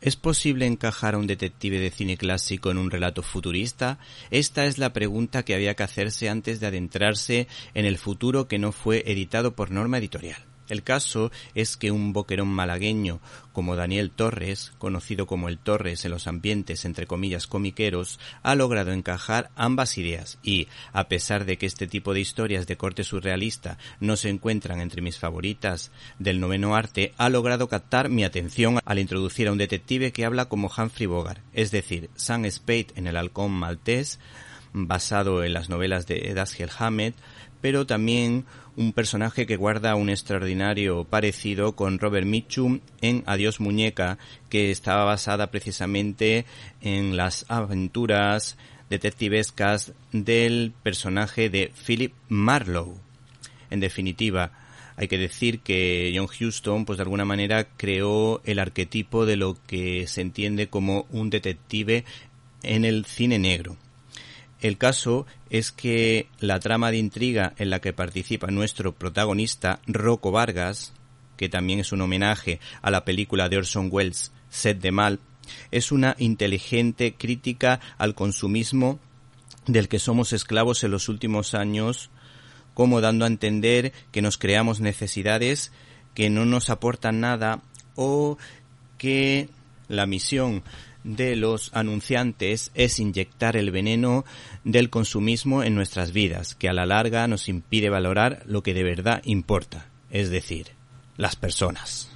¿Es posible encajar a un detective de cine clásico en un relato futurista? Esta es la pregunta que había que hacerse antes de adentrarse en el futuro que no fue editado por norma editorial. El caso es que un boquerón malagueño como Daniel Torres, conocido como el Torres en los ambientes entre comillas comiqueros, ha logrado encajar ambas ideas. Y, a pesar de que este tipo de historias de corte surrealista no se encuentran entre mis favoritas del noveno arte, ha logrado captar mi atención al introducir a un detective que habla como Humphrey Bogart, es decir, Sam Spade en El halcón maltés, basado en las novelas de Dashiell Hammett, pero también un personaje que guarda un extraordinario parecido con Robert Mitchum en Adiós Muñeca, que estaba basada precisamente en las aventuras detectivescas del personaje de Philip Marlowe. En definitiva, hay que decir que John Huston, pues de alguna manera creó el arquetipo de lo que se entiende como un detective en el cine negro. El caso es que la trama de intriga en la que participa nuestro protagonista, Rocco Vargas, que también es un homenaje a la película de Orson Welles, Set de Mal, es una inteligente crítica al consumismo del que somos esclavos en los últimos años, como dando a entender que nos creamos necesidades que no nos aportan nada o que la misión de los anunciantes es inyectar el veneno del consumismo en nuestras vidas, que a la larga nos impide valorar lo que de verdad importa, es decir, las personas.